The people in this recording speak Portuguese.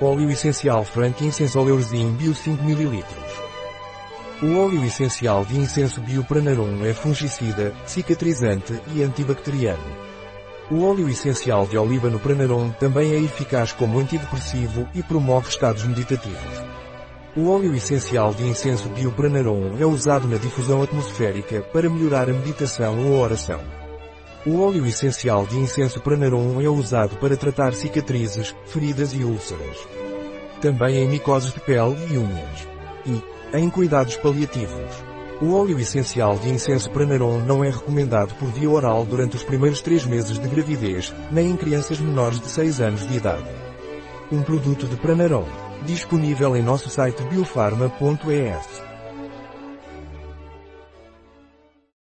Óleo essencial frankincense Oleurzin Bio 5 ml. O óleo essencial de incenso Biopranarum é fungicida, cicatrizante e antibacteriano. O óleo essencial de olíbano Pranarum também é eficaz como antidepressivo e promove estados meditativos. O óleo essencial de incenso Biopranarum é usado na difusão atmosférica para melhorar a meditação ou oração. O óleo essencial de incenso Pranarum é usado para tratar cicatrizes, feridas e úlceras. Também em micoses de pele e unhas. E, em cuidados paliativos. O óleo essencial de incenso Pranarum não é recomendado por via oral durante os primeiros três meses de gravidez, nem em crianças menores de 6 anos de idade. Um produto de Pranarum. Disponível em nosso site biofarma.es.